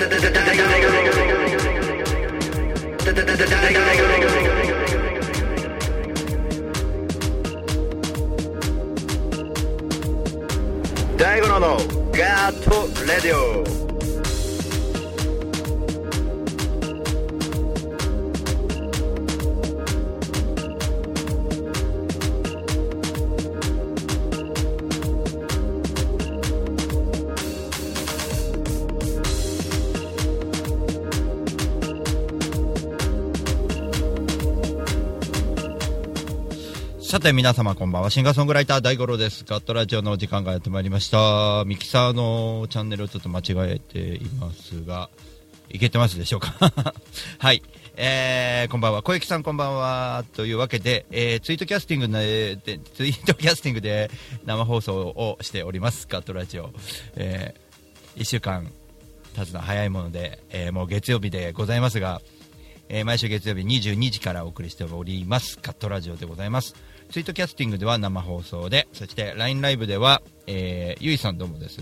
大五郎のガートレディオ。さて皆様こんばんは。シンガーソングライター大五郎です。ガットラジオのお時間がやってまいりました。ミキサーのチャンネルをちょっと間違えていますが、いけてますでしょうか？はい。えー、こんばんは。小雪さんこんばんは。というわけで、えー、ツイートキャスティングで、でツイートキャスティングで生放送をしております。ガットラジオ。えー、1週間経つの早いもので、えー、もう月曜日でございますが、えー、毎週月曜日22時からお送りしております。カットラジオでございます。ツイートキャスティングでは生放送で、そして LINE ライブでは、えー、ゆいさんどうもです。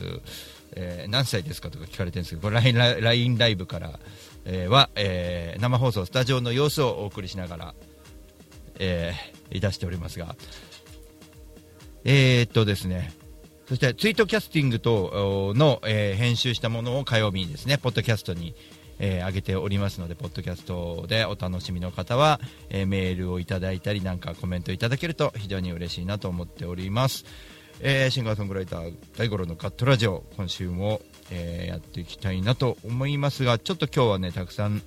えー、何歳ですかとか聞かれてるんですけど、LINE, LINE ライブから、えー、は、えー、生放送、スタジオの様子をお送りしながら、えー、いたしておりますが、えー、っとですね、そしてツイートキャスティングとの、えー、編集したものを火曜日にですね、ポッドキャストに、えー、上げておりますので、ポッドキャストでお楽しみの方は、えー、メールをいただいたり、なんかコメントいただけると非常に嬉しいなと思っております。えー、シンガーソングライター大五郎のカットラジオ、今週も、えー、やっていきたいなと思いますが、ちょっと今日はね、たくさん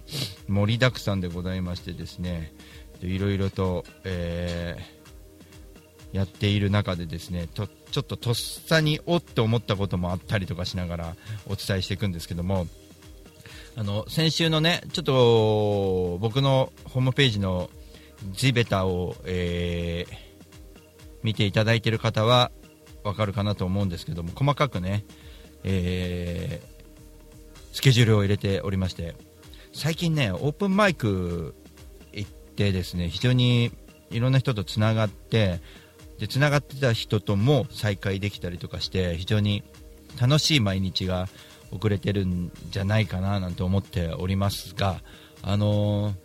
盛りだくさんでございましてですね、いろいろと、えー、やっている中でですね、とちょっととっさにおって思ったこともあったりとかしながらお伝えしていくんですけども、あの先週のねちょっと僕のホームページの地べたを、えー、見ていただいている方はわかるかなと思うんですけども細かくね、えー、スケジュールを入れておりまして最近ねオープンマイク行ってですね非常にいろんな人とつながってでつながってた人とも再会できたりとかして非常に楽しい毎日が遅れてるんじゃないかななんて思っておりますが、あのー、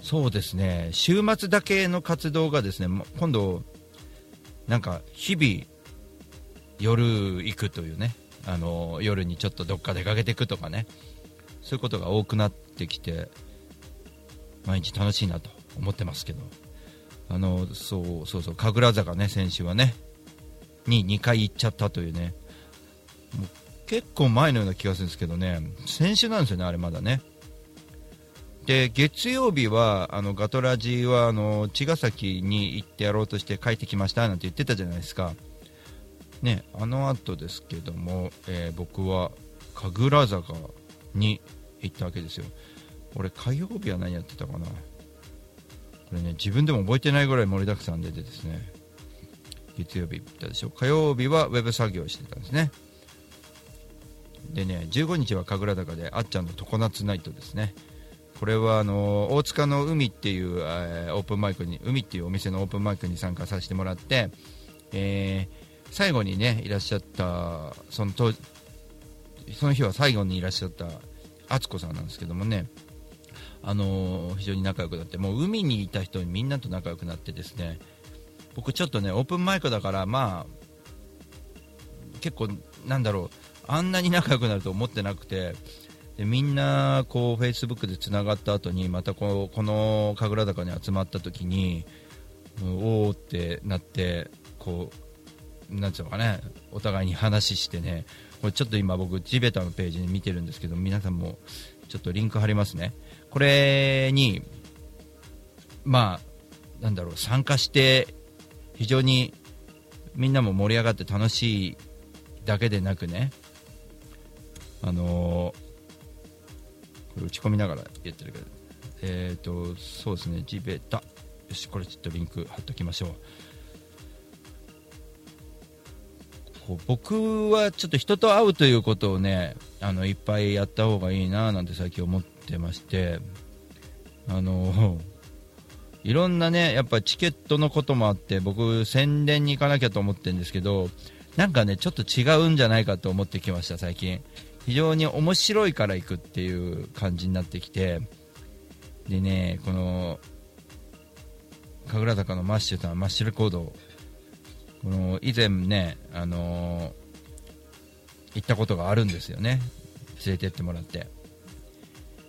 そうですね。週末だけの活動がですね今度、なんか日々夜行くというね、あのー、夜にちょっとどっか出かけていくとかねそういうことが多くなってきて毎日楽しいなと思ってますけど。あのそうそうそう神楽坂ね先週はねに2回行っちゃったというね結構前のような気がするんですけどね、先週なんですよね、あれまだね。で、月曜日は、あの、ガトラジは、あの、茅ヶ崎に行ってやろうとして帰ってきましたなんて言ってたじゃないですか。ね、あの後ですけども、えー、僕は、神楽坂に行ったわけですよ。俺、火曜日は何やってたかな。これね、自分でも覚えてないぐらい盛りだくさんでですね、月曜日行ったでしょ。火曜日はウェブ作業してたんですね。でね15日は神楽坂であっちゃんの常夏ナイトですね。これはあの大塚の海っていう、え、オープンマイクに海っていうお店のオープンマイクに参加させてもらって、えー、最後にねいらっしゃったそのとその日は最後にいらっしゃった敦子さんなんですけどもねあの、非常に仲良くなってもう海にいた人にみんなと仲良くなってですね僕ちょっとねオープンマイクだからまあ結構なんだろうあんなに仲良くなると思ってなくてでみんなこうフェイスブックでつながった後にまたここの神楽坂に集まった時におおってなってこうなんていうのかねお互いに話してねこれちょっと今僕地べたのページに見てるんですけど皆さんもちょっとリンク貼りますね。これにまあなんだろう参加して非常にみんなも盛り上がって楽しいだけでなくねあの、これ打ち込みながらやってるけど、えっ、ー、と、そうですね、地べた。よし、これちょっとリンク貼っておきましょう。こう僕はちょっと人と会うということをね、あのいっぱいやった方がいいななんて最近思ってまして、あのいろんなね、やっぱチケットのこともあって、僕、宣伝に行かなきゃと思ってるんですけど、なんかね、ちょっと違うんじゃないかと思ってきました、最近。非常に面白いから行くっていう感じになってきてでねこの神楽坂のマッシュさんマッシュレコードこの以前ね、あの行ったことがあるんですよね。連れてってもらって。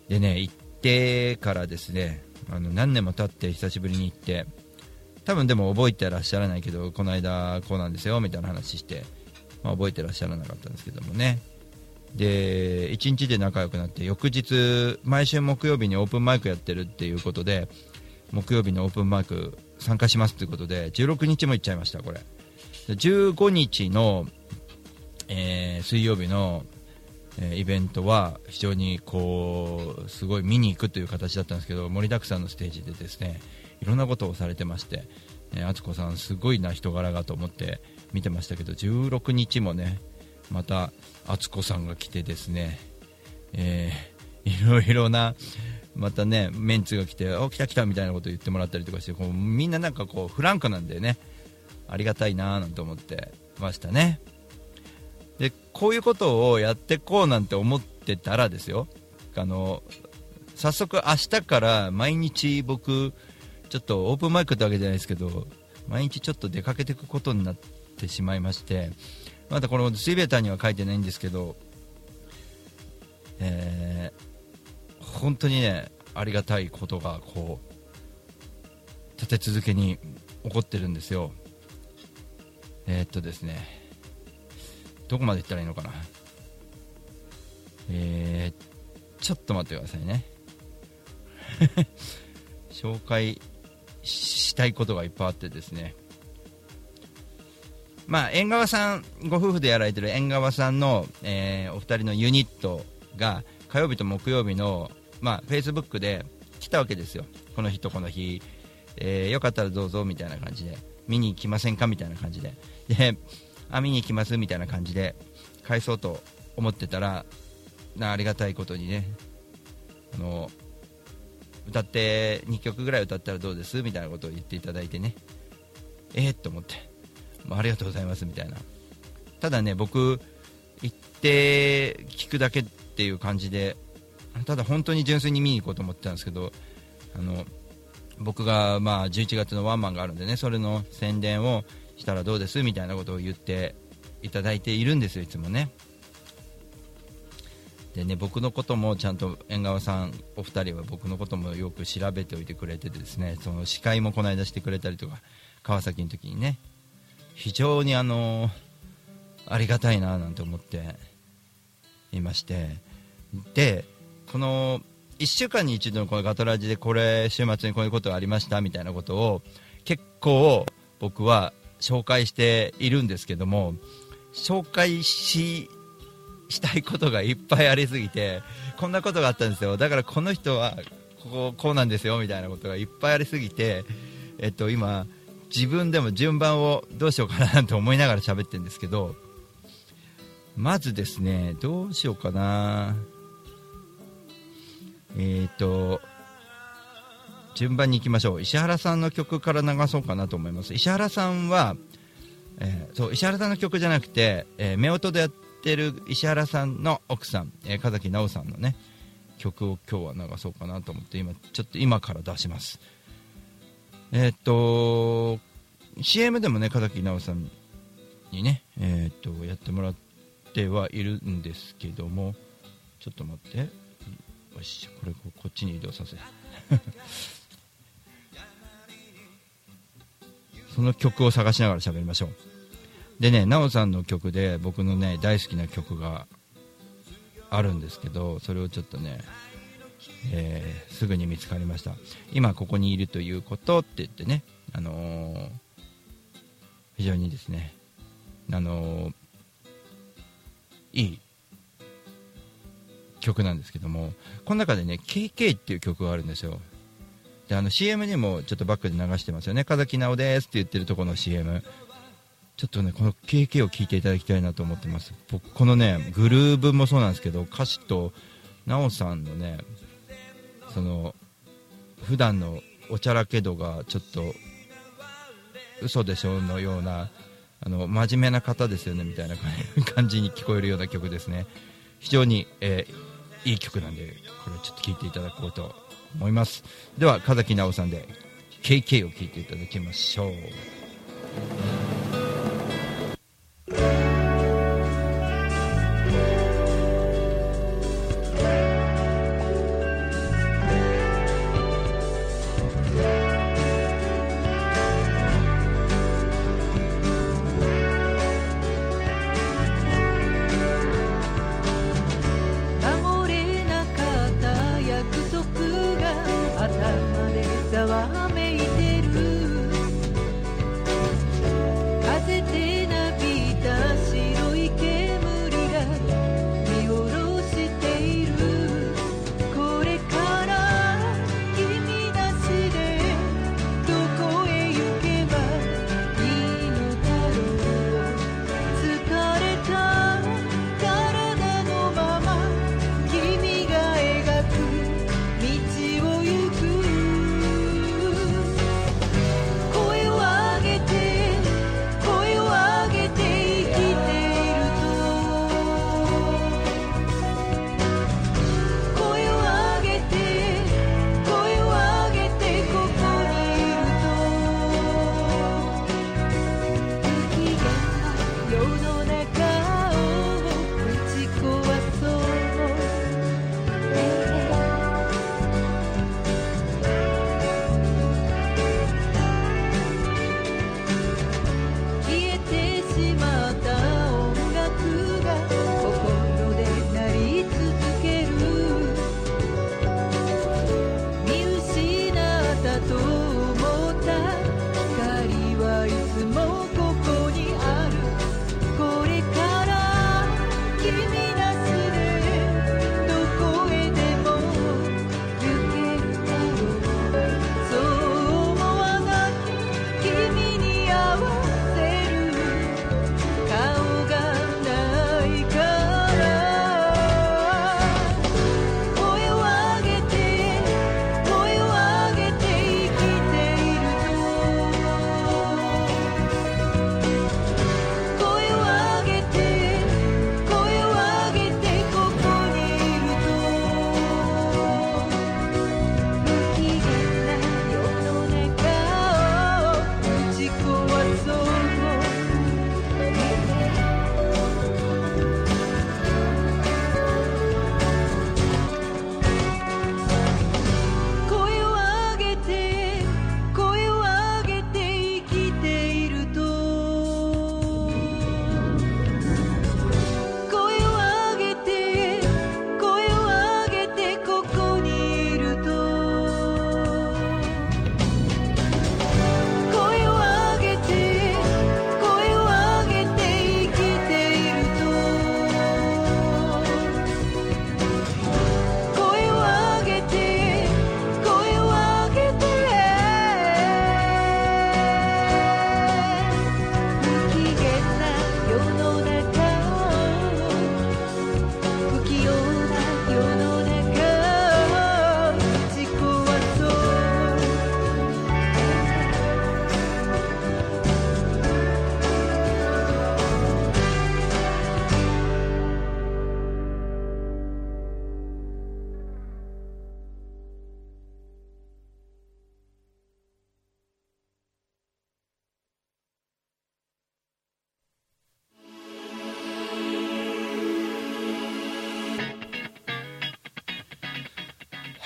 でね行ってからですねあの何年も経って久しぶりに行って多分でも覚えてらっしゃらないけどこの間こうなんですよみたいな話して、まあ、覚えてらっしゃらなかったんですけどもね。で1日で仲良くなって翌日毎週木曜日にオープンマイクやってるっていうことで木曜日のオープンマイク参加しますということで16日も行っちゃいましたこれ。15日の、えー、水曜日の、えー、イベントは非常にこうすごい見に行くという形だったんですけど盛りだくさんのステージでですねいろんなことをされてまして、えー、敦子さんすごいな人柄がと思って見てましたけど16日もねまた敦子さんが来てですね、えー、いろいろなまたねメンツが来てお来た来たみたいなこと言ってもらったりとかしてこうみんななんかこうフランクなんでね。ありがたいななんて思ってましたね。でこういうことをやってこうなんて思ってたらですよ。あの早速明日から毎日僕ちょっとオープンマイクってわけじゃないですけど毎日ちょっと出かけていくことになってしまいましてまだこのスイベーターには書いてないんですけど、えー、本当にねありがたいことがこう立て続けに起こってるんですよ。えー、っとですねどこまで行ったらいいのかな。えー、ちょっと待ってくださいね。紹介したいことがいっぱいあってですね。まあ、縁側さんご夫婦でやられてる縁側さんの、えー、お二人のユニットが火曜日と木曜日の、ま、フェイスブックで来たわけですよ。この日とこの日、えー、よかったらどうぞみたいな感じで。見に行きませんかみたいな感じで。であ見に行きますみたいな感じで返そうと思ってたらなありがたいことにねあの歌って2曲ぐらい歌ったらどうですみたいなことを言っていただいてね。えー、と思って、まあ、ありがとうございますみたいな。ただね僕行って聞くだけっていう感じでただ本当に純粋に見に行こうと思ってたんですけどあの僕がまあ11月のワンマンがあるんでねそれの宣伝をしたらどうですみたいなことを言っていただいているんですよいつもね。でね僕のこともちゃんと縁側さんお二人は僕のこともよく調べておいてくれてですねその司会もこの間してくれたりとか川崎の時にね非常にあのありがたいななんて思っていまして。でこの1週間に一度のこのガトラジでこれ週末にこういうことがありましたみたいなことを結構僕は紹介しているんですけども紹介ししたいことがいっぱいありすぎてこんなことがあったんですよ。だからこの人はこここうなんですよみたいなことがいっぱいありすぎて、えっと、今自分でも順番をどうしようかなと思いながら喋ってるんですけどまずですねどうしようかな。えっ、と順番に行きましょう。石原さんの曲から流そうかなと思います。石原さんは、えー、そう石原さんの曲じゃなくて、えー、夫婦でやってる石原さんの奥さん、えー、風木直さんのね曲を今日は流そうかなと思って今ちょっと今から出します。えー、っと CM でもね風木直さんにねえー、っとやってもらってはいるんですけどもちょっと待って。よしこれこっちに移動させ。その曲を探しながら喋りましょう。でね奈緒さんの曲で僕のね大好きな曲があるんですけどそれをちょっとね、えー、すぐに見つかりました。今ここにいるということって言ってね、あのー、非常にですね、あのー、いい曲なんですけどもこの中でね KK っていう曲があるんですよ。であの CM にもちょっとバックで流してますよね。風木直ですって言ってるとこの CM ちょっとねこの KK を聞いていただきたいなと思ってます。僕このねグルーブもそうなんですけど歌詞と奈緒さんのねその普段のおちゃらけ度がちょっと嘘でしょのようなあの真面目な方ですよねみたいな感じに聞こえるような曲ですね。非常に、えーいい曲なんでこれをちょっと聴いていただこうと思います。では風木直さんで KK を聴いていただきましょう。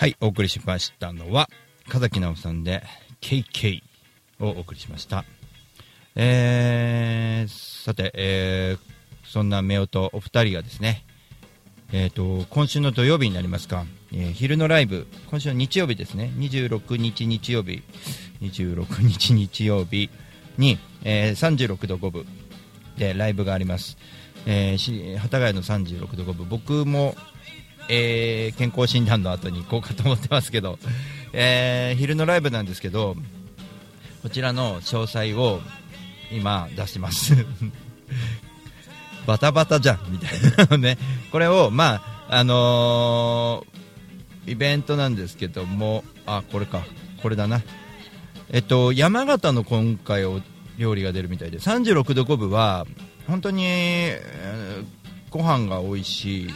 はいお送りしましたのは風木直さんで KK をお送りしました。えー、さて、えーそんな夫婦お二人がですねえー、と今週の土曜日になりますか、えー昼のライブ、今週の日曜日ですね、26日日曜日、26日日曜日に、えー36度5分でライブがあります、えー幡ヶ谷の36度5分、僕も、えー健康診断の後に行こうかと思ってますけど、えー昼のライブなんですけど、こちらの詳細を今出してます。バタバタじゃんみたいなのね、これを、まああのーイベントなんですけども、あこれか、これだな、えっと、山形の今回お料理が出るみたいで、36度5分は、本当に、えーご飯が美味しい、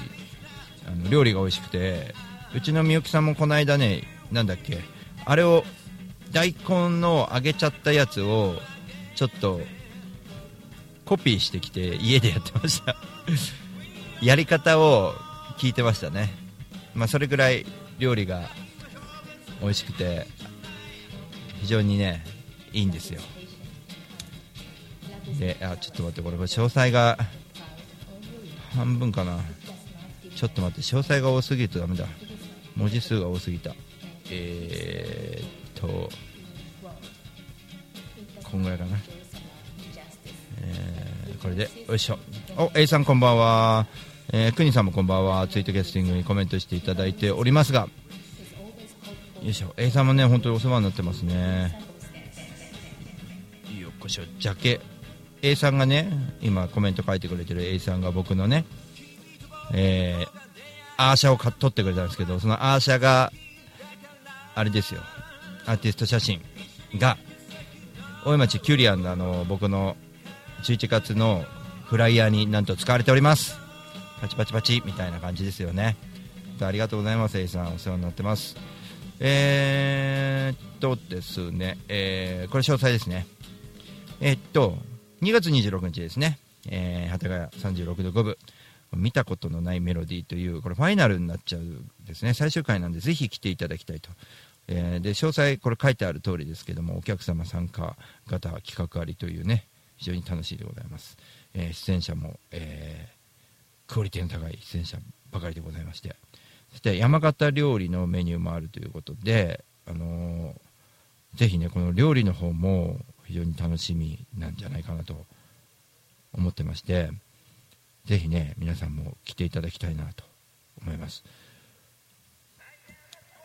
あの料理が美味しくてうちのみゆきさんもこの間ねなんだっけあれを大根の揚げちゃったやつをちょっとコピーしてきて家でやってました。やり方を聞いてましたね。まあそれぐらい料理が美味しくて非常にねいいんですよ。であちょっと待ってこれこれ詳細が半分かな。ちょっと待って詳細が多すぎるとダメだ。文字数が多すぎた。えー、っとこんぐらいかな。えーこれでよいしょ。お A さんこんばんは。えー、くにさんもこんばんは。ツイートキャスティングにコメントしていただいておりますが。よいしょ。A さんもね本当にお世話になってますね。よっこしょ。ジャケ。A さんがね今コメント書いてくれてる A さんが僕のねえー、アーシャをか撮ってくれたんですけどそのアーシャがあれですよ。アーティスト写真が大井町キュリアンのあの僕の11月のフライヤーになんと使われております。パチパチパチみたいな感じですよね。ありがとうございます A さん。お世話になってます。えー、っとですね、えー、これ詳細ですね。えーっと2月26日ですね、えー、幡ヶ谷36度5分。見たことのないメロディーというこれファイナルになっちゃうですね。最終回なんでぜひ来ていただきたいと、えーで詳細これ書いてある通りですけどもお客様参加型企画ありというね非常に楽しいでございます、えー出演者も、えークオリティの高い出演者ばかりでございまして。そして山形料理のメニューもあるということで、あのーぜひねこの料理の方も非常に楽しみなんじゃないかなと思ってまして。ぜひね皆さんも来ていただきたいなと思います。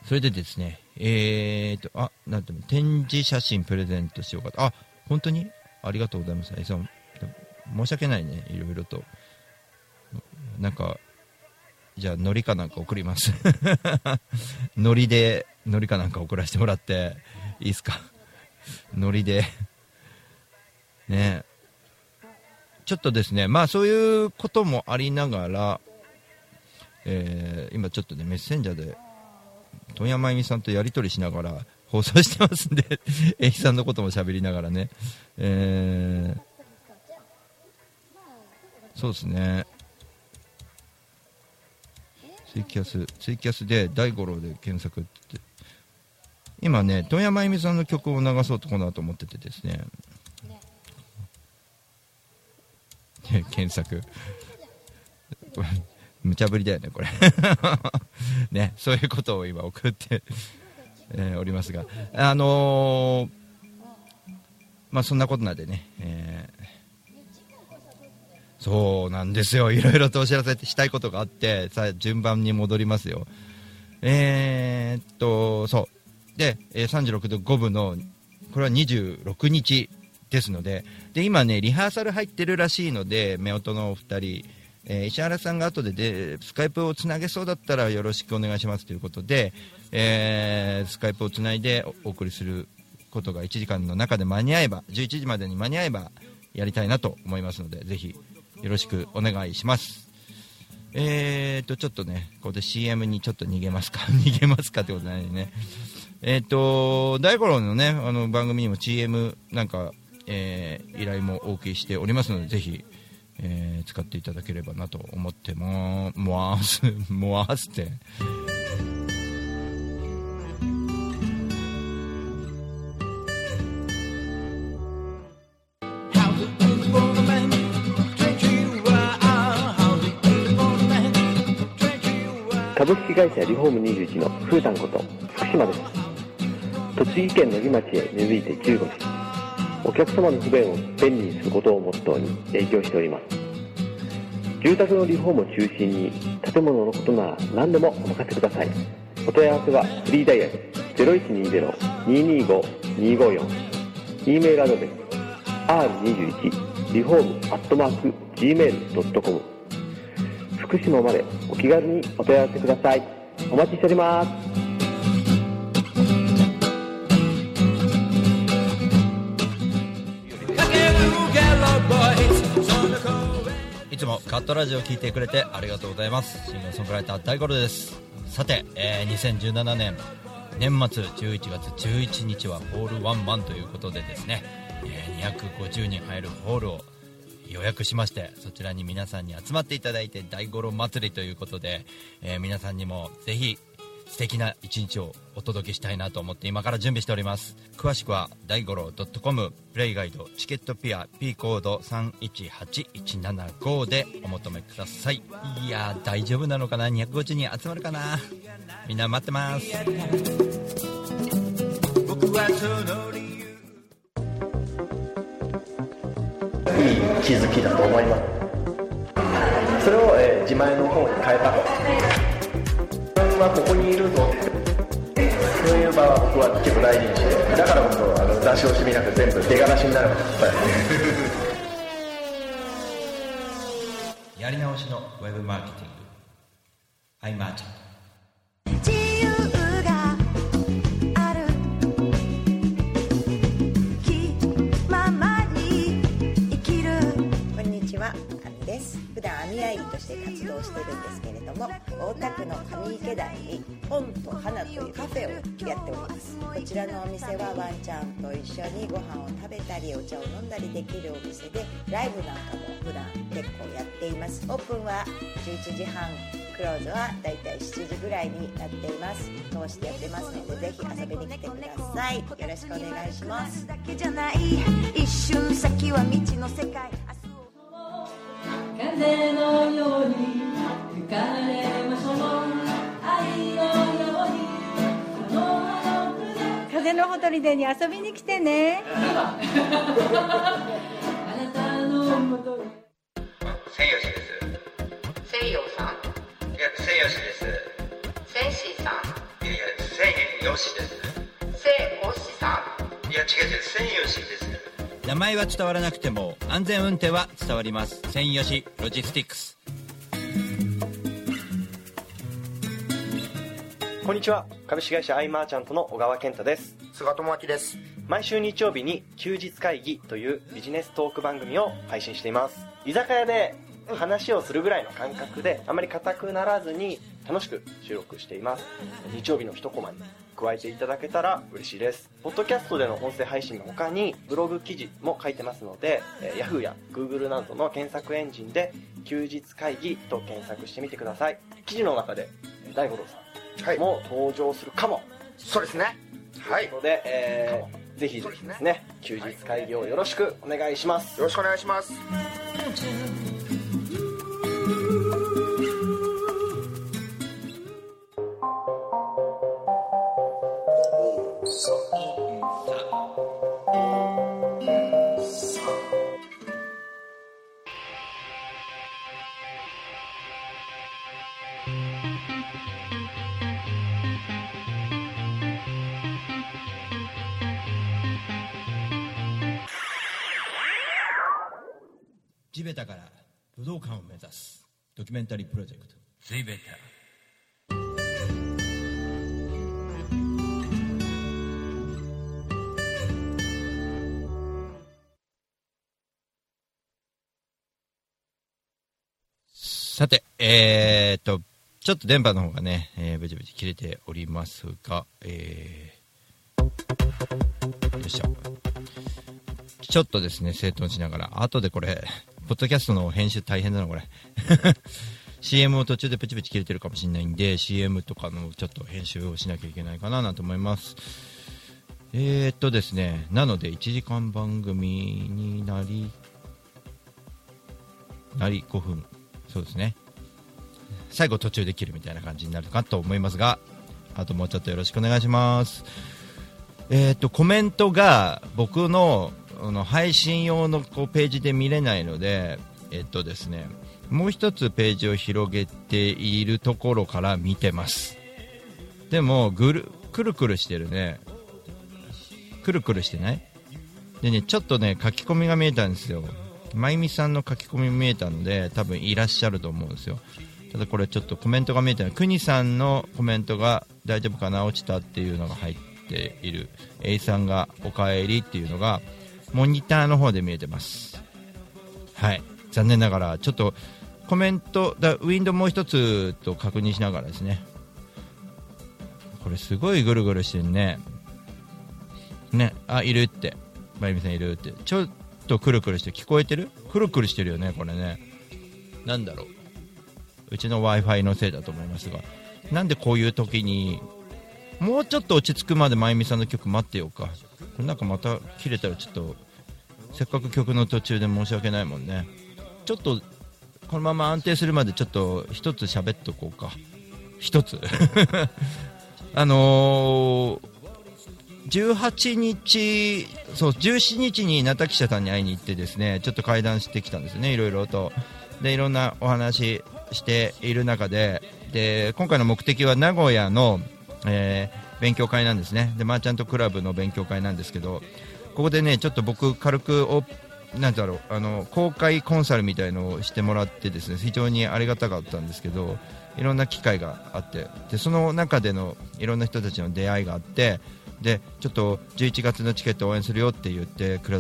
それでですねえーとあなんていうの展示写真プレゼントしようかと。あ本当に？ありがとうございます。えさん申し訳ないね。いろいろと。なんかじゃあのりかなんか送ります。のりでのりかなんか送らせてもらっていいですか？のりで。ね。ちょっとですねまあそういうこともありながら、えー今ちょっとねメッセンジャーで富山真由美さんとやり取りしながら放送してますんで えいさんのことも喋りながらね、えーそうですね。ツイキャスツイキャスで大五郎で検索って。今ね富山真由美さんの曲を流そうとこの後思っててですねね 検索。無茶ぶりだよねこれ。ねそういうことを今送って、えーおりますが。あのーまあそんなことなんでね、えーそうなんですよ。いろいろとお知らせしたいことがあってさあ順番に戻りますよ。えーっとそう。で、え36度5分のこれは26日。ですのでで今ねリハーサル入ってるらしいので夫婦のお二人、えー石原さんが後ででスカイプをつなげそうだったらよろしくお願いしますということで、えースカイプをつないでおお送りすることが1時間の中で間に合えば11時までに間に合えばやりたいなと思いますのでぜひよろしくお願いします。えーとちょっとねここで CM にちょっと逃げますか？逃げますかってことないね。えーと大五郎のねあの番組にも CM なんか、えー依頼もお送りしておりますのでぜひ、えー使っていただければなと思っても もわす。もわすって。株式会社リフォーム21のふうたんこと福島です。栃木県野木町へ根付いて15年。お客様の不便を便利にすることをモットーに営業しております。住宅のリフォームを中心に建物のことなら何でもお任せください。お問い合わせはフリーダイヤル0120-225-254 e メールアドレス r21 リフォームアットマーク gmail.com 福島までお気軽にお問い合わせください。お待ちしております。つもカットラジオを聞いてくれてありがとうございます。シンガーソングライター大五郎です。さて、えー2017年年末11月11日はホールワンマンということでですね、えー250人入るホールを予約しましてそちらに皆さんに集まっていただいて大五郎祭りということで、えー皆さんにもぜひ素敵な一日をお届けしたいなと思って今から準備しております。詳しくは大五郎 .com プレイガイドチケットピア P コード318175でお求めください。いやー大丈夫なのかな？250人集まるかな？みんな待ってます。僕はその理由。いい気づきだと思います。それを、えー自前の方に変えたはここにいるぞ。そういう場は僕は結構大事にしてだからこそあの出し惜しみなく全部出がらしになる。までやり直しのウェブマーケティング。アイマーチャン自由がある気ままに生きる。こんにちは、あみです。普段網あいりとして活動してるんですけれども、大田区の上池台に本と花というカフェをやっております。こちらのお店はワンちゃんと一緒にご飯を食べたりお茶を飲んだりできるお店で、ライブなんかも普段結構やっています。オープンは11時半。クローズはだいたい7時ぐらいになっています。通してやってますので、ぜひ遊びに来てください。よろしくお願いします。風のように吹かれましょう。愛のようにこの葉の船風のほとりでに遊びに来てね。あなたのもとに千吉です西洋さんいや千吉です。センシーさん。いやいや千吉です。セイオシさん。いや違う違う千吉です名前は伝わらなくても安全運転は伝わります。専用しロジスティックス。こんにちは。株式会社アイマーチャントの小川健太です。菅智明です。毎週日曜日に休日会議というビジネストーク番組を配信しています。居酒屋で話をするぐらいの感覚であまり硬くならずに楽しく収録しています。日曜日の一コマに加えていただけたら嬉しいです。ポッドキャストでの音声配信の他にブログ記事も書いてますので、えー Yahoo や Google などの検索エンジンで休日会議と検索してみてください。記事の中でえー大五郎さんも登場するかも、そうですね。はい。よということで、えーぜひぜひですね休日会議をよろしくお願いします。ろしくお願いします地べたから武道館を目指す。ドキュメンタリープロジェクト。地べたさて、えー、っと、ちょっと電波の方がね、えー、ブチブチ切れておりますが、えー、よいしょ。ちょっとですね、整頓しながら、後でこれ、ポッドキャストの編集大変だな、これ。CM を途中でプチプチ切れてるかもしれないんで、CM とかのちょっと編集をしなきゃいけないかななんて思います。えー、っとですね、なので1時間番組になり、なり5分、そうですね。最後途中で切るみたいな感じになるかと思いますが、あともうちょっとよろしくお願いします。えー、とコメントが僕のの配信用のこうページで見れないので、えっとですね、もう一つページを広げているところから見てます。でもぐる、くるくるしてるね。くるくるしてない？でね、ちょっとね、書き込みが見えたんですよ。まゆみさんの書き込み見えたので、多分いらっしゃると思うんですよ。ただこれちょっとコメントが見えてない。くにさんのコメントが大丈夫かな？落ちたっていうのが入っている。A さんがおかえりっていうのが、モニターの方で見えてます。はい。残念ながらちょっとコメントだウィンドウもう一つと確認しながらですね。これすごいぐるぐるしてるね。ね。あいるって。まゆみさんいるって。ちょっとくるくるして聞こえてる？くるくるしてるよねこれね。なんだろう。うちの w i f i のせいだと思いますが。なんでこういう時にもうちょっと落ち着くまでまゆみさんの曲待ってようか。なんかまた切れたらちょっとせっかく曲の途中で申し訳ないもんね。ちょっとこのまま安定するまでちょっと一つ喋っとこうか。一つ。あのー、18日そう17日に名田記者さんに会いに行ってですねちょっと会談してきたんですねいろいろと。でいろんなお話している中で。で今回の目的は名古屋の、えー勉強会なんですね。でマーチャントクラブの勉強会なんですけどここでねちょっと僕軽くおなんだろうあの公開コンサルみたいのをしてもらってですね非常にありがたかったんですけどいろんな機会があってでその中でのいろんな人たちの出会いがあってでちょっと11月のチケット応援するよって言ってく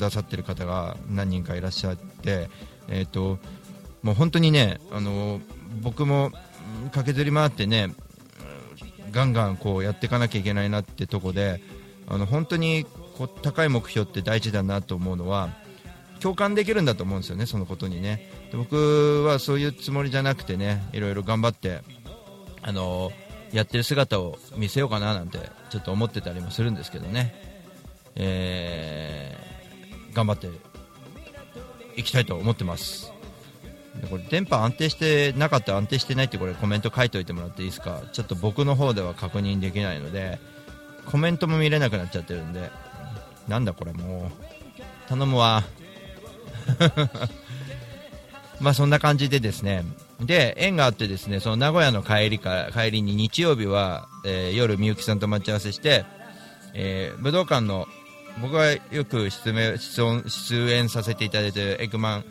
ださってる方が何人かいらっしゃって、えー、ともう本当にねあの僕も駆けずり回ってねガンガンこうやっていかなきゃいけないなってとこであの本当にこう高い目標って大事だなと思うのは共感できるんだと思うんですよね、そのことにねで僕はそういうつもりじゃなくてねいろいろ頑張ってあのやってる姿を見せようかななんてちょっと思ってたりもするんですけどね、えー頑張っていきたいと思ってます。これ電波安定してなかったら安定してないってこれコメント書いておいてもらっていいですか？ちょっと僕の方では確認できないのでコメントも見れなくなっちゃってるんで。なんだこれもう。頼むわ。まあそんな感じでですね。で縁があってですねその名古屋の帰りか帰りに日曜日は、えー夜みゆきさんと待ち合わせして、えー武道館の僕がよく出演出演させていただいてるエッグマン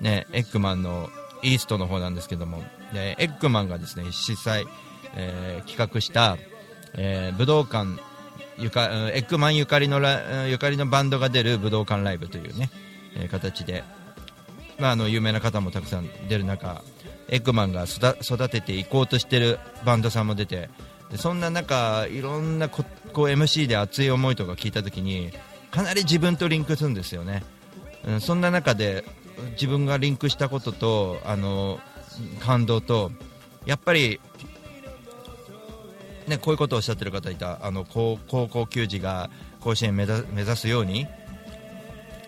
ね、エッグマンのイーストの方なんですけども、でエッグマンがですね主催、えー企画した、えー武道館ゆかエッグマンゆかりのラゆかりのバンドが出る武道館ライブというね、えー形で、まあ、あの有名な方もたくさん出る中エッグマンが育てていこうとしてるバンドさんも出てでそんな中いろんなここう MC で熱い思いとか聞いた時にかなり自分とリンクするんですよね、うん、そんな中で自分がリンクしたこととあの感動とやっぱりね、こういうことをおっしゃってる方いたあの高高校球児が甲子園目目指すように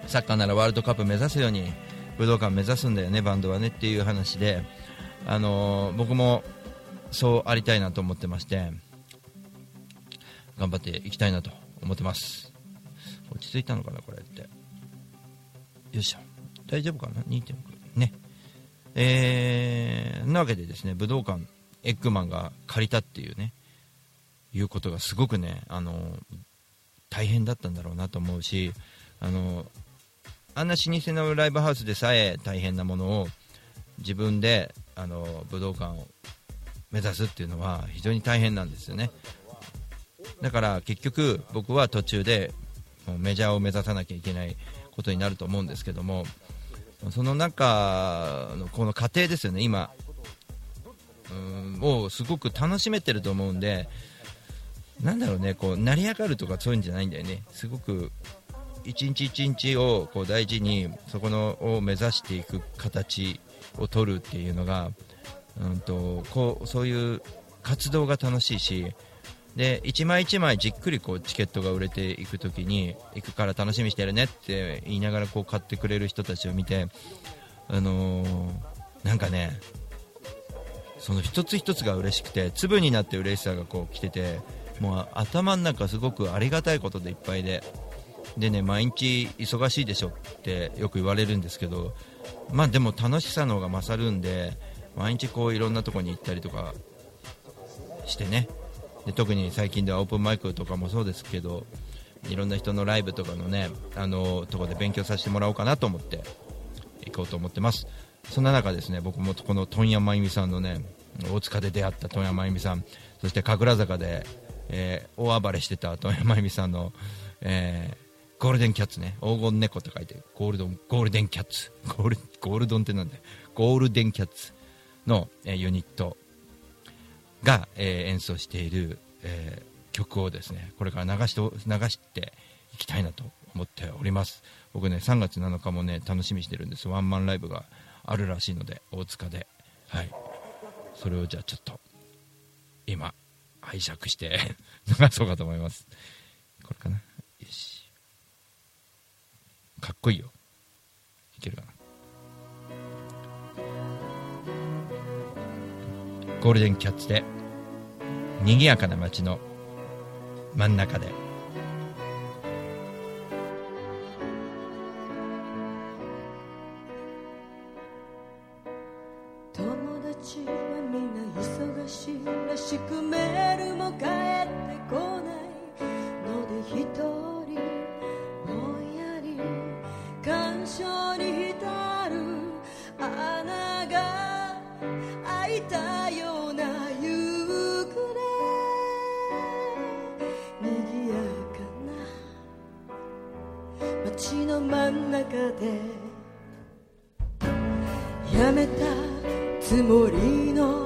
サッカーならワールドカップ目指すように武道館目指すんだよね、バンドはねっていう話で、あの僕もそうありたいなと思ってまして頑張っていきたいなと思ってます。落ち着いたのかな、これって。よいしょ。大丈夫かな？2.6ね。えー、なわけでですね武道館エッグマンが借りたっていうねいうことがすごくねあの大変だったんだろうなと思うしあのあんな老舗のライブハウスでさえ大変なものを自分であの武道館を目指すっていうのは非常に大変なんですよね。だから結局僕は途中でもうメジャーを目指さなきゃいけないことになると思うんですけどもその中のこの過程ですよね今。うんをすごく楽しめてると思うんでなんだろうねこう成り上がるとかそういうんじゃないんだよね。すごく一日一日をこう大事にそこのを目指していく形を取るっていうのが、うん、とこうそういう活動が楽しいしで一枚一枚じっくりこうチケットが売れていくときに行くから楽しみにしてるねって言いながらこう買ってくれる人たちを見て、あのーなんかねその一つ一つが嬉しくて粒になって嬉しさがこう来ててもう頭の中すごくありがたいことでいっぱいででね毎日忙しいでしょってよく言われるんですけどまあでも楽しさの方が勝るんで毎日こういろんなとこに行ったりとかしてねで特に最近ではオープンマイクとかもそうですけどいろんな人のライブとかのねあのとこで勉強させてもらおうかなと思って行こうと思ってます。そんな中ですね僕もこの問屋真由美さんのね大塚で出会った問屋真由美さんそして神楽坂で、えー大暴れしてた問屋真由美さんの、えーゴールデンキャッツね黄金猫と書いてゴールドンゴールデンキャッツ。ゴールゴールドンってなんだよ。ゴールデンキャッツの、えーユニット。が、えー演奏している、えー曲をですねこれから流して流していきたいなと思っております。僕ね3月7日もね楽しみにしてるんです。ワンマンライブがあるらしいので大塚で。はい。それをじゃあちょっと今拝借して 流そうかと思います。これかな？よし。かっこいいよ。いけるかな？ゴールデンキャッチで賑やかな街の真ん中で中で。やめたつもりの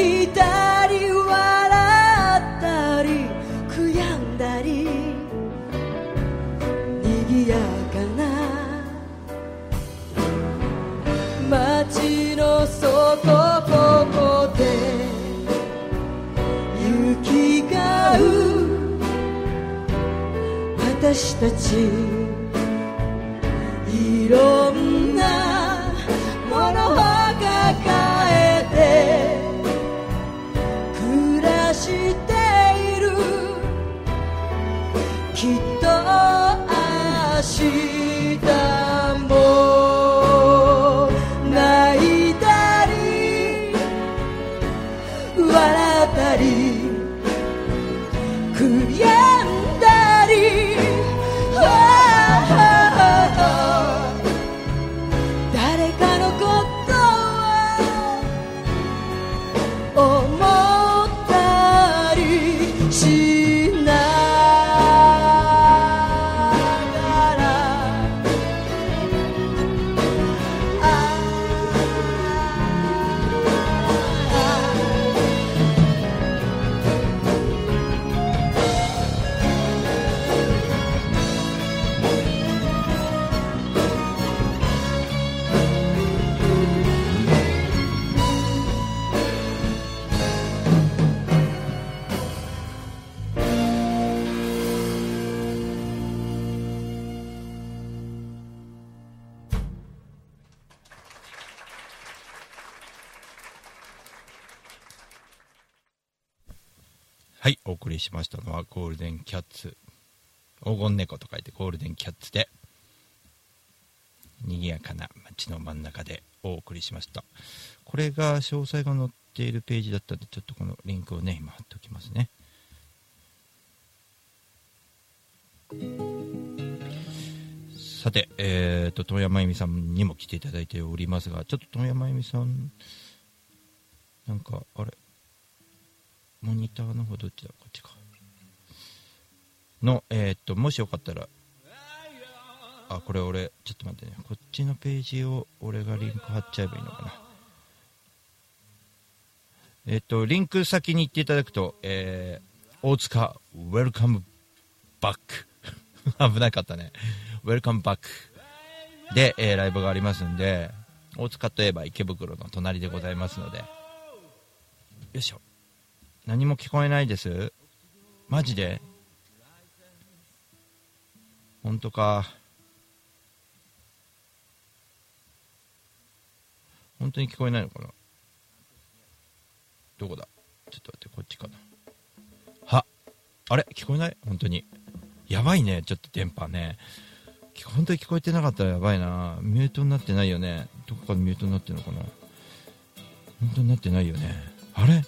泣いたり笑ったり悔やんだり。賑やかな。街の外ここで。雪がう。私たち。いはいお送りしましたのはゴールデンキャッツ。黄金猫と書いてゴールデンキャッツで賑やかな街の真ん中でお送りしました。これが詳細が載っているページだったんでちょっとこのリンクをね今貼っておきますね。さて、えー、と、遠山由美さんにも来ていただいておりますが、ちょっと遠山由美さん、なんか、あれ、モニターの方どっちだ？こっちか。のえーっともしよかったら。あこれ俺ちょっと待ってね。こっちのページを俺がリンク貼っちゃえばいいのかな。えっとリンク先に行っていただくと、えー大塚ウェルカムバック危なかったね。ウェルカムバックで、えーライブがありますんで大塚といえば池袋の隣でございますので。よいしょ。何も聞こえないです。マジで？本当か？本当に聞こえないのかな？どこだ？ちょっと待ってこっちかな。は？あれ？聞こえない？本当に。やばいね。ちょっと電波ね。本当に聞こえてなかったらやばいな。ミュートになってないよね。どこかでミュートになってるのかな？本当になってないよね。あれ？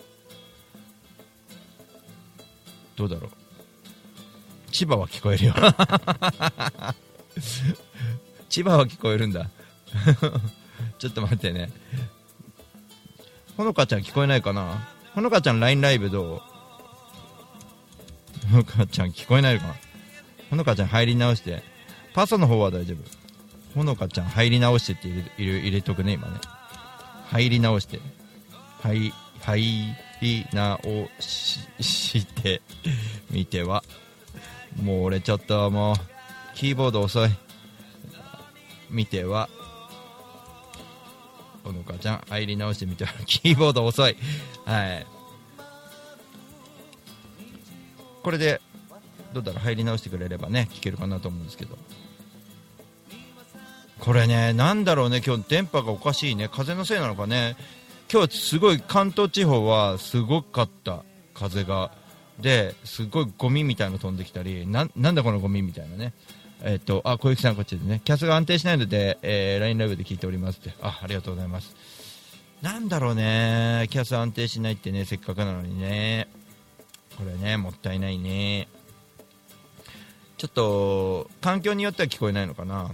どうだろう。千葉は聞こえるよ。千葉は聞こえるんだ。ちょっと待ってね。ほのかちゃん聞こえないかな？ほのかちゃん LINE ライブどう？ほのかちゃん聞こえないのかな？ほのかちゃん入り直して。パソの方は大丈夫。ほのかちゃん入り直してって入れ入れとくね今ね。入り直して。はい入り直ししてみては？もう俺ちょっともうキーボード遅い。見ては？ほのかちゃん入り直してみては？キーボード遅い。はい。これでどうだろう？入り直してくれればね聞けるかなと思うんですけど。これねなんだろうね今日電波がおかしいね。風のせいなのかね。今日すごい関東地方はすごかった風がですごいゴミみたいなの飛んできたりなんだこのゴミみたいなね。えっ、とあ小雪さんこっちでね。キャスが安定しないので、えー、LINE ライブで聞いておりますって。あありがとうございます。なんだろうね。キャス安定しないってねせっかくなのにね。これねもったいないね。ちょっと環境によっては聞こえないのかな。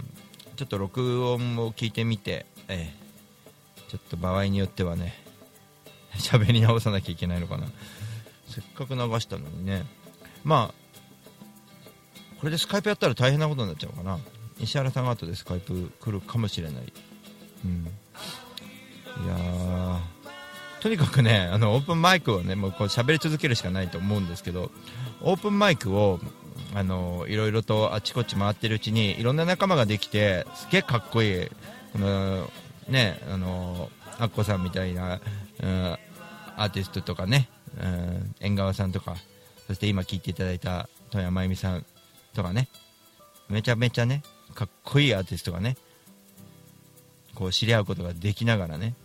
ちょっと録音を聞いてみて、えちょっと場合によってはね 喋り直さなきゃいけないのかな。せっかく流したのにね。まあこれでスカイプやったら大変なことになっちゃうかな。石原さんが後でスカイプ来るかもしれない。うん。いやとにかくねあのオープンマイクをねもうこう喋り続けるしかないと思うんですけどオープンマイクをあのいろいろとあちこち回ってるうちにいろんな仲間ができてすげえかっこいいこのねあのアッコさんみたいな、うん、アーティストとかね、うん、縁側さんとかそして今聴いていただいた富山真由美さんとかねめちゃめちゃねかっこいいアーティストがねこう知り合うことができながらね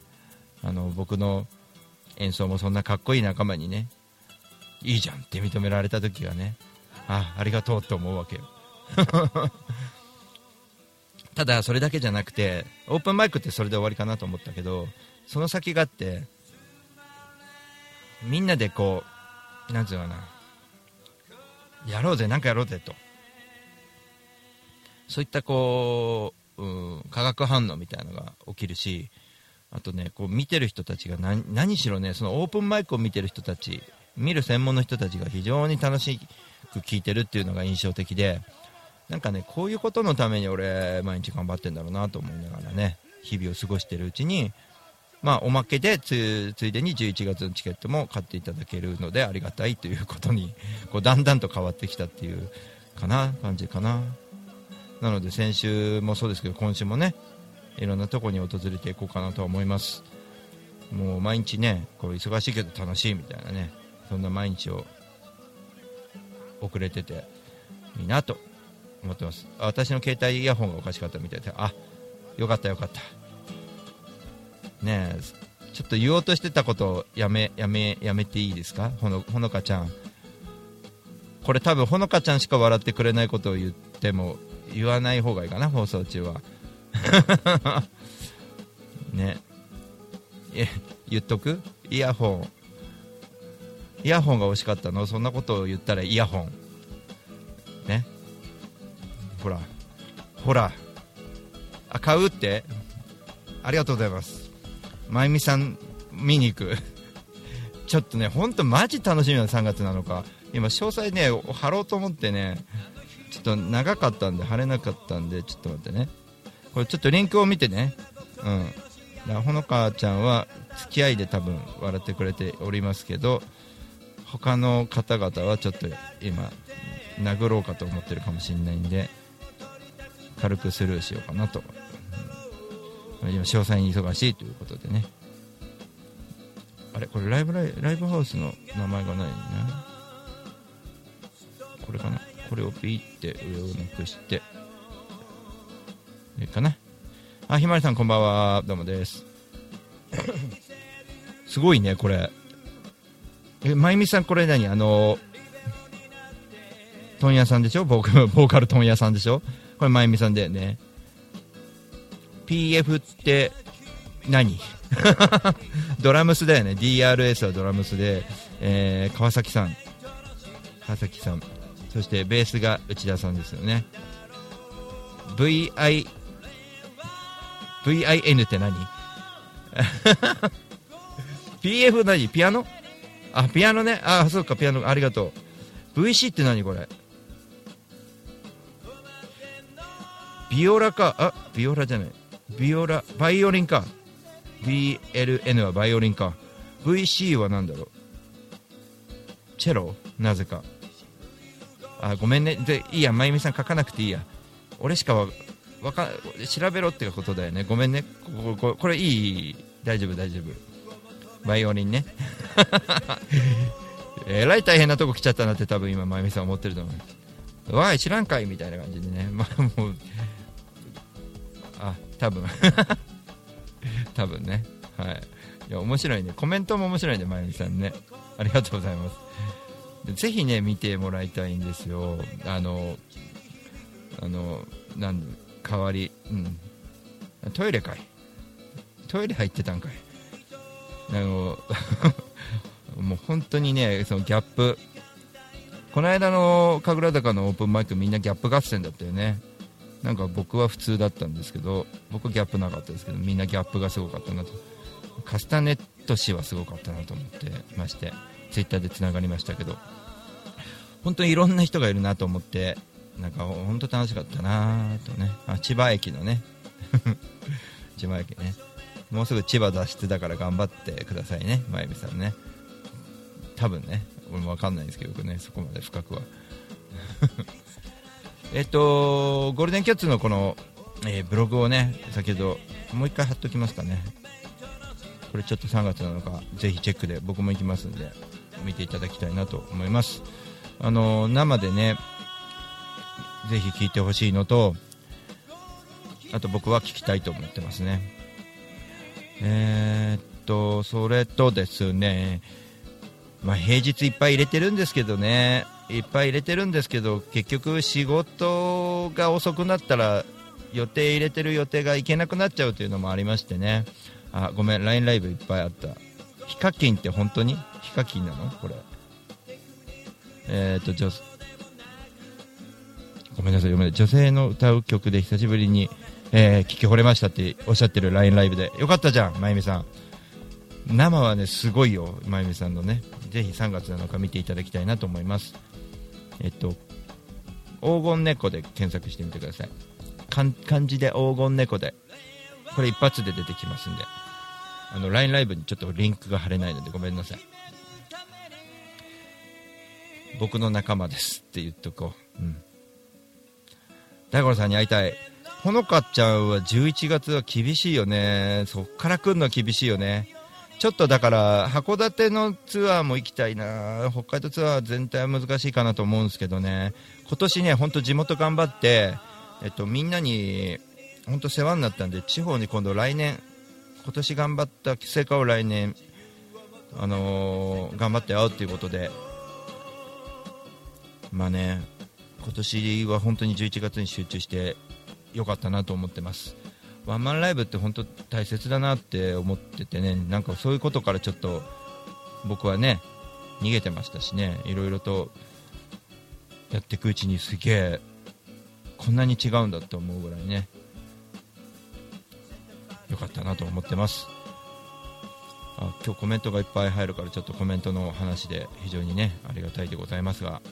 あの僕の演奏もそんなかっこいい仲間にねいいじゃんって認められた時はねあありがとうって思うわけよ。ただそれだけじゃなくてオープンマイクってそれで終わりかなと思ったけどその先があってみんなでこうなんつうのかなやろうぜなんかやろうぜと。そういったこう、うん、化学反応みたいなのが起きるしあとねこう見てる人たちが何何しろねそのオープンマイクを見てる人たち見る専門の人たちが非常に楽しく聞いてるっていうのが印象的でなんかねこういうことのために俺毎日頑張ってんだろうなと思いながらね日々を過ごしてるうちにまあおまけでついでに11月のチケットも買っていただけるのでありがたいということにこうだんだんと変わってきたっていうかな感じかな。なので先週もそうですけど今週もねいろんなとこに訪れていこうかなとは思います。もう毎日ねこう忙しいけど楽しいみたいなねそんな毎日を遅れてていいなと思ってます。私の携帯イヤホンがおかしかったみたいで。あよかったよかった。ねえちょっと言おうとしてたことをやめやめやめていいですか？ほのほのかちゃん。これ多分ほのかちゃんしか笑ってくれないことを言っても言わない方がいいかな放送中は。ね。え言っとく？イヤホン。イヤホンが欲しかったの？そんなことを言ったらイヤホン。ね。ほらほらあ買うって？ありがとうございます。まゆみさん見に行く。ちょっとね本当マジ楽しみな3月なのか。今詳細ね貼ろうと思ってねちょっと長かったんで貼れなかったんでちょっと待ってね。これちょっとリンクを見てね。うん。ほのかちゃんは付き合いで多分笑ってくれておりますけど他の方々はちょっと今殴ろうかと思ってるかもしれないんで。軽くスルーしようかなと、うん今詳細に忙しいということでね。あれこれライブライライブハウスの名前がないな。これかな。これをピーって上をなくして。いいかな。あひまりさんこんばんは。どうもです。すごいねこれ。えまゆみさんこれ何？あの問屋さんでしょ？ボーカルボーカル問屋さんでしょ？これまゆみさんだよね。PF って何？ドラムスだよね。DRS はドラムスで、えー川崎さん。川崎さん。そしてベースが内田さんですよね。VI VIN って何？PF 何？ピアノ？あピアノね。あそうかピアノ。ありがとう。VC って何これ？ビオラか？あビオラじゃない。ビオラバイオリンか。BLN はバイオリンか。VC は何だろう？チェロ？なぜか。あごめんね。でいいや。まゆみさん書かなくていいや。俺しかわわか調べろってことだよね。ごめんね。ここここれいい？大丈夫大丈夫。バイオリンね。えらい大変なとこ来ちゃったなって多分今まゆみさん思ってると思う。わい知らんかい。みたいな感じでね。まあもうあ多分。多分ね。はい。いや面白いね。コメントも面白いねまゆみさんね。ありがとうございます。ぜひね見てもらいたいんですよ。あのあのなん代わりうん。トイレかい。トイレ入ってたんかい。あの もう本当にねそのギャップ。この間の神楽坂のオープンマイクみんなギャップ合戦だったよね。なんか僕は普通だったんですけど僕はギャップなかったですけどみんなギャップがすごかったなと。カスタネット氏はすごかったなと思ってましてツイッターでつながりましたけど。本当にいろんな人がいるなと思ってなんか本当楽しかったなとね。あ千葉駅のね。千葉駅ね。もうすぐ千葉脱出だから頑張ってくださいね。まゆみさんね。多分ね。俺も分かんないですけどねそこまで深くは。えっとゴールデンキャッツのこの、えーブログをね先ほどもう一回貼っときますかね。これちょっと3月なのかぜひチェックで僕も行きますんで見ていただきたいなと思います。あの生でねぜひ聞いてほしいのとあと僕は聞きたいと思ってますね。えーっとそれとですねまあ平日いっぱい入れてるんですけどねいっぱい入れてるんですけど結局仕事が遅くなったら予定入れてる予定がいけなくなっちゃうというのもありましてね。あごめん LINE ライブいっぱいあった。ヒカキンって本当に？ヒカキンなの？これ。えー、っと女ごめんなさい、ごめん女性の歌う曲で久しぶりに、えー聞き惚れましたっておっしゃってる LINE ライブで。よかったじゃん、まゆみさん。生はねすごいよ、まゆみさんのね。ぜひ3月7日見ていただきたいなと思います。えっと黄金猫で検索してみてください。漢字で黄金猫で。これ一発で出てきますんで。あの LINE ライブにちょっとリンクが貼れないのでごめんなさい。僕の仲間ですって言っとこう。うん。大五郎さんに会いたい。ほのかちゃんは11月は厳しいよね。そっから来るのは厳しいよね。ちょっとだから函館のツアーも行きたいな。北海道ツアー全体は難しいかなと思うんですけどね。今年ね本当地元頑張ってえっとみんなに本当世話になったんで地方に今度来年今年頑張った成果を来年あのー頑張って会うということで。まあね今年は本当に11月に集中してよかったなと思ってます。ワンマンライブって本当大切だなって思っててねなんかそういうことからちょっと僕はね逃げてましたしねいろいろとやっていくうちにすげえこんなに違うんだって思うぐらいねよかったなと思ってます。あ今日コメントがいっぱい入るからちょっとコメントの話で非常にねありがたいでございますが。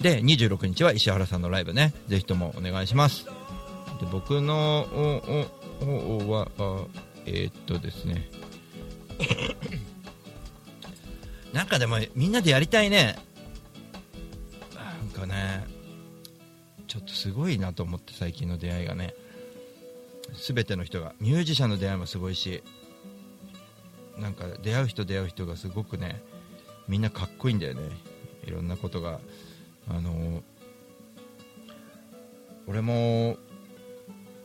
で26日は石原さんのライブね。ぜひともお願いします。で僕のおおおはあえーっとですね。なんかでもみんなでやりたいね。なんかねちょっとすごいなと思って最近の出会いがね。全ての人がミュージシャンの出会いもすごいしなんか出会う人出会う人がすごくねみんなかっこいいんだよね。いろんなことが。あの俺も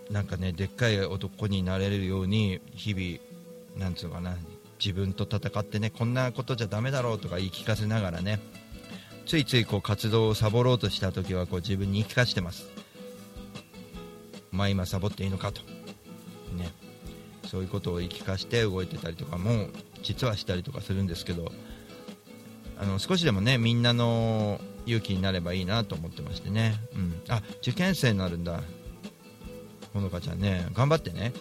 なんかねでっかい男になれるように日々なんつうかな自分と戦ってねこんなことじゃダメだろうとか言い聞かせながらねついついこう活動をサボろうとした時はこう自分に言い聞かせてます。まあ今サボっていいのかと。ね。そういうことを言い聞かせて動いてたりとかも実はしたりとかするんですけどあの少しでもねみんなの勇気になればいいなと思ってましてね、うん、あ受験生になるんだ。ほのかちゃんね頑張ってね。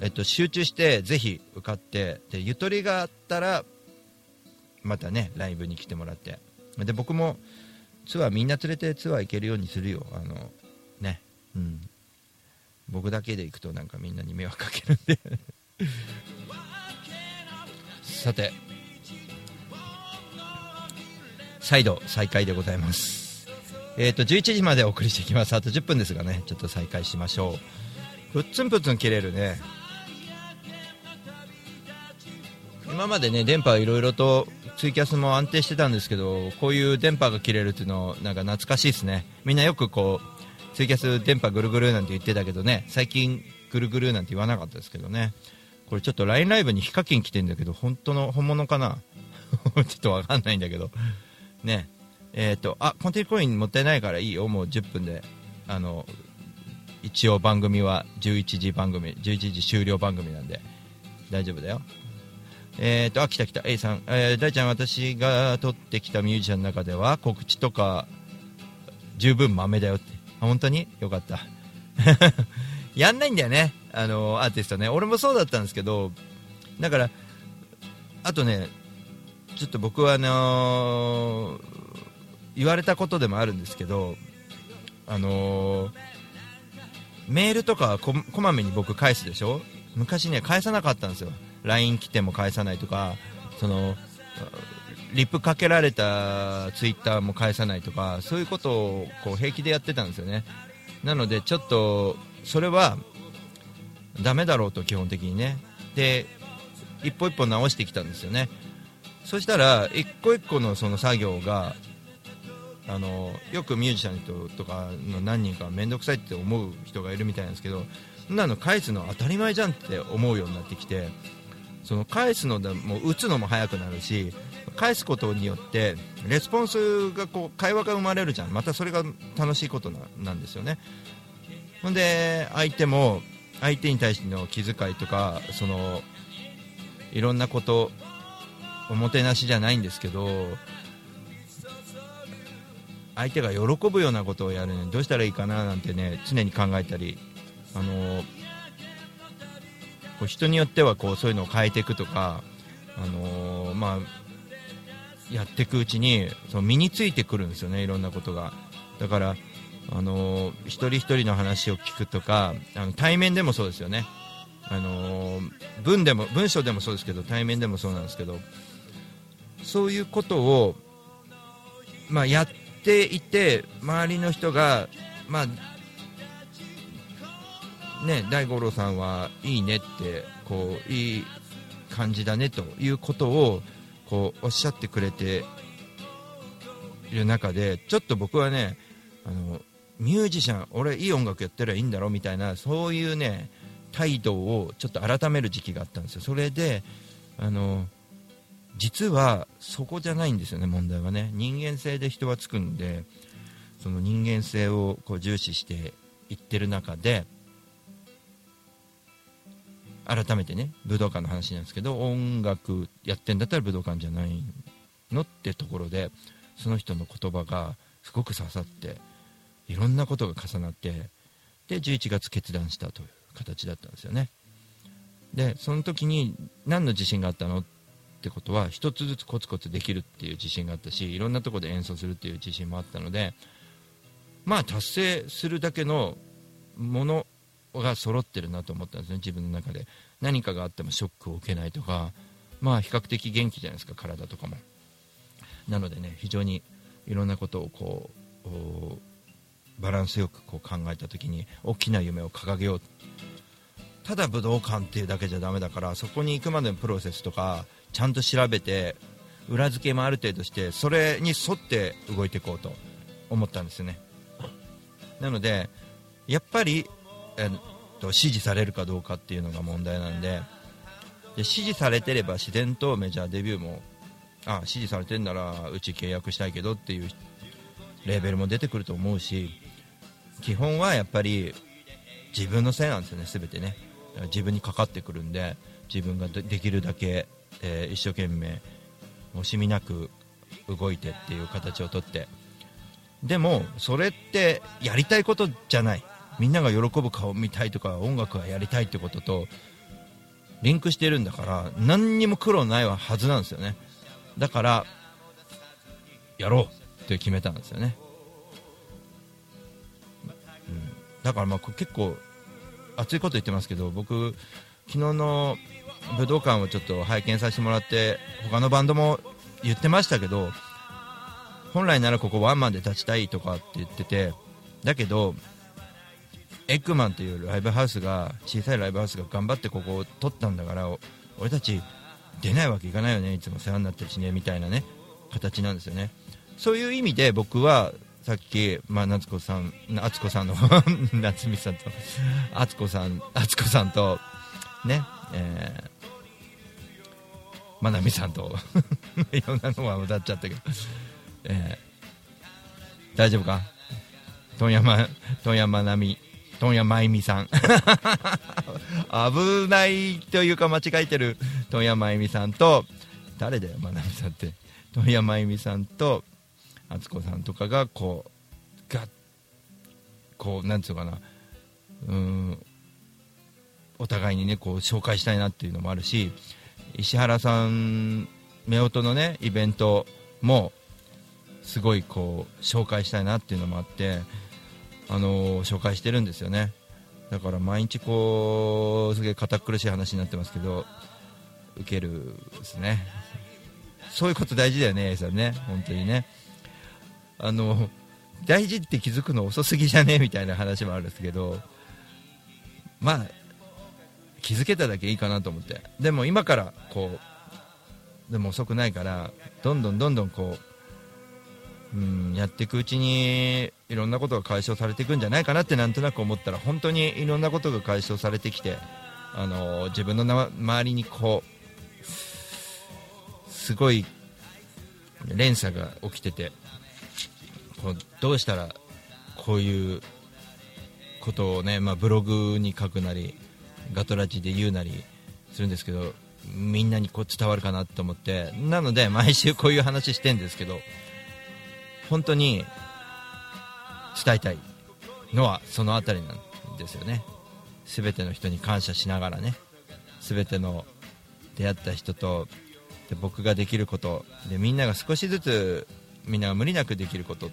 えっと集中してぜひ受かってでゆとりがあったらまたねライブに来てもらって。で僕もツアーみんな連れてツアー行けるようにするよ。あのねうん。僕だけで行くとなんかみんなに迷惑かけるんで。さて再度再開でございます。えっ、と11時までお送りしていきます。あと10分ですがねちょっと再開しましょう。ふっつんぷっつん切れるね。今までね電波いろいろとツイキャスも安定してたんですけどこういう電波が切れるっていうのなんか懐かしいですね。みんなよくこうツイキャス電波ぐるぐるなんて言ってたけどね最近ぐるぐるなんて言わなかったですけどね。これちょっと LINE ライブにヒカキン来てんだけど本当の本物かな？ちょっとわかんないんだけど。ね。えっ、とあコンテンツコインもったいないからいいよもう10分であの一応番組は11時番組11時終了番組なんで大丈夫だよえーと、あ、来た来た、A さん、えー大ちゃん、私が撮ってきたミュージシャンの中では、告知とか、十分豆だよって。あ、本当に？よかった。やんないんだよね、あの、アーティストね。俺もそうだったんですけど、だから、あとね、ちょっと僕はあのー言われたことでもあるんですけど、あのーメールとかはここまめに僕返すでしょ？昔ね返さなかったんですよ。LINE 来ても返さないとかそのリップかけられたツイッターも返さないとかそういうことをこう平気でやってたんですよね。なのでちょっとそれはダメだろうと基本的にね。で一歩一歩直してきたんですよね。そしたら一個一個のその作業があのよくミュージシャンの人とかの何人か面倒くさいって思う人がいるみたいなんですけどそんなの返すの当たり前じゃんって思うようになってきてその返すのでも打つのも早くなるし返すことによってレスポンスがこう会話が生まれるじゃん。またそれが楽しいことななんですよね。ほんで相手も相手に対しての気遣いとかそのいろんなことおもてなしじゃないんですけど相手が喜ぶようなことをやるのにどうしたらいいかななんてね常に考えたりあのこう人によってはこうそういうのを変えていくとかあのまあやっていくうちにその身についてくるんですよねいろんなことが。だからあの一人一人の話を聞くとかあの対面でもそうですよね。あの文でも文章でもそうですけど対面でもそうなんですけどそういうことを、まあ、やってていて周りの人が、まあね、大五郎さんはいいねってこういい感じだねということをこうおっしゃってくれている中でちょっと僕はねあのミュージシャン俺いい音楽やってりゃいいんだろみたいなそういうね態度をちょっと改める時期があったんですよ。それであの実はそこじゃないんですよね問題はね。人間性で人はつくんでその人間性をこう重視していってる中で改めてね武道館の話なんですけど音楽やってんだったら武道館じゃないのってところでその人の言葉がすごく刺さっていろんなことが重なってで11月決断したという形だったんですよね。でその時に何の自信があったのってってことは一つずつコツコツできるっていう自信があったしいろんなところで演奏するっていう自信もあったのでまあ達成するだけのものが揃ってるなと思ったんですね自分の中で。何かがあってもショックを受けないとかまあ比較的元気じゃないですか体とかも。なのでね非常にいろんなことをこうバランスよくこう考えた時に大きな夢を掲げよう。ただ武道館っていうだけじゃダメだからそこに行くまでのプロセスとかちゃんと調べて裏付けもある程度してそれに沿って動いていこうと思ったんですね。なのでやっぱり、えっと支持されるかどうかっていうのが問題なんでで支持されてれば自然とメジャーデビューもあ支持されてるならうち契約したいけどっていうレーベルも出てくると思うし基本はやっぱり自分のせいなんですよね、全てね。自分にかかってくるんで自分ができるだけ、えー一生懸命惜しみなく動いてっていう形をとって。でもそれってやりたいことじゃない。みんなが喜ぶ顔を見たいとか音楽がやりたいってこととリンクしてるんだから何にも苦労ないはずなんですよね。だからやろうって決めたんですよね、うん、だからまあ結構熱いこと言ってますけど僕昨日の武道館をちょっと拝見させてもらって他のバンドも言ってましたけど本来ならここワンマンで立ちたいとかって言っててだけどエッグマンというライブハウスが小さいライブハウスが頑張ってここを取ったんだから俺たち出ないわけいかないよねいつも世話になってるしねみたいなね形なんですよね。そういう意味で僕はさっき、まあ、夏子さん敦子さんの 夏美さんと敦子さん敦子さんとねえーまなみさんと いろんなのは歌っちゃったけど、えー大丈夫か？問屋ま問屋まなみ問屋まゆみさん。危ないというか間違えてる問屋まゆみさんと誰だよまなみさんって？問屋まゆみさんと敦子さんとかがこうがこうなんつうかな？うんお互いにねこう紹介したいなっていうのもあるし石原さん夫婦のねイベントもすごいこう紹介したいなっていうのもあってあの紹介してるんですよね。だから毎日こうすげえ堅苦しい話になってますけど受けるですね。そういうこと大事だよね A さんね。本当にね。あの大事って気づくの遅すぎじゃね？みたいな話もあるんですけどまあ気づけただけいいかなと思って。でも今からこうでも遅くないからどんどんどんどんこう、うん、やっていくうちにいろんなことが解消されていくんじゃないかなってなんとなく思ったら本当にいろんなことが解消されてきてあの自分のな周りにこうすごい連鎖が起きててこうどうしたらこういうことをね、まあ、ブログに書くなりガトラジで言うなりするんですけどみんなにこう伝わるかなと思って。なので毎週こういう話してんですけど本当に伝えたいのはそのあたりなんですよね。全ての人に感謝しながらね。全ての出会った人とで僕ができることでみんなが少しずつみんなが無理なくできること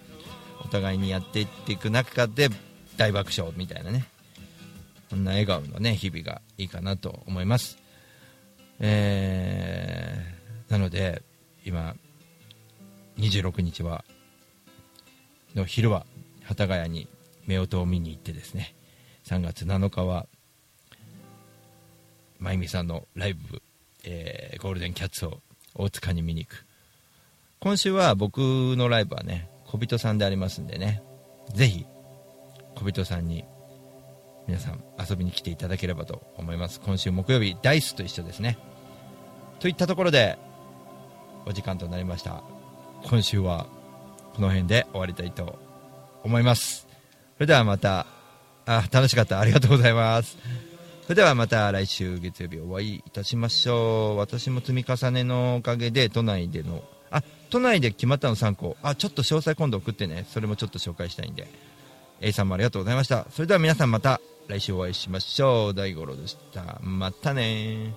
お互いにやっていっていく中で大爆笑みたいなね。こんな笑顔のね日々がいいかなと思います。えー、なので今26日はの昼は幡ヶ谷に夫婦を見に行ってですね3月7日は真由美さんのライブ、えーゴールデンキャッツを大塚に見に行く。今週は僕のライブはね小人さんでありますんでねぜひ小人さんに皆さん遊びに来ていただければと思います。今週木曜日ダイスと一緒ですね。といったところでお時間となりました。今週はこの辺で終わりたいと思います。それではまたあ楽しかった。ありがとうございます。それではまた来週月曜日お会いいたしましょう。私も積み重ねのおかげで都内でのあ都内で決まったの3個。あちょっと詳細今度送ってね。それもちょっと紹介したいんで。A さんもありがとうございました。それでは皆さんまた。来週お会いしましょう。大五郎でした。またね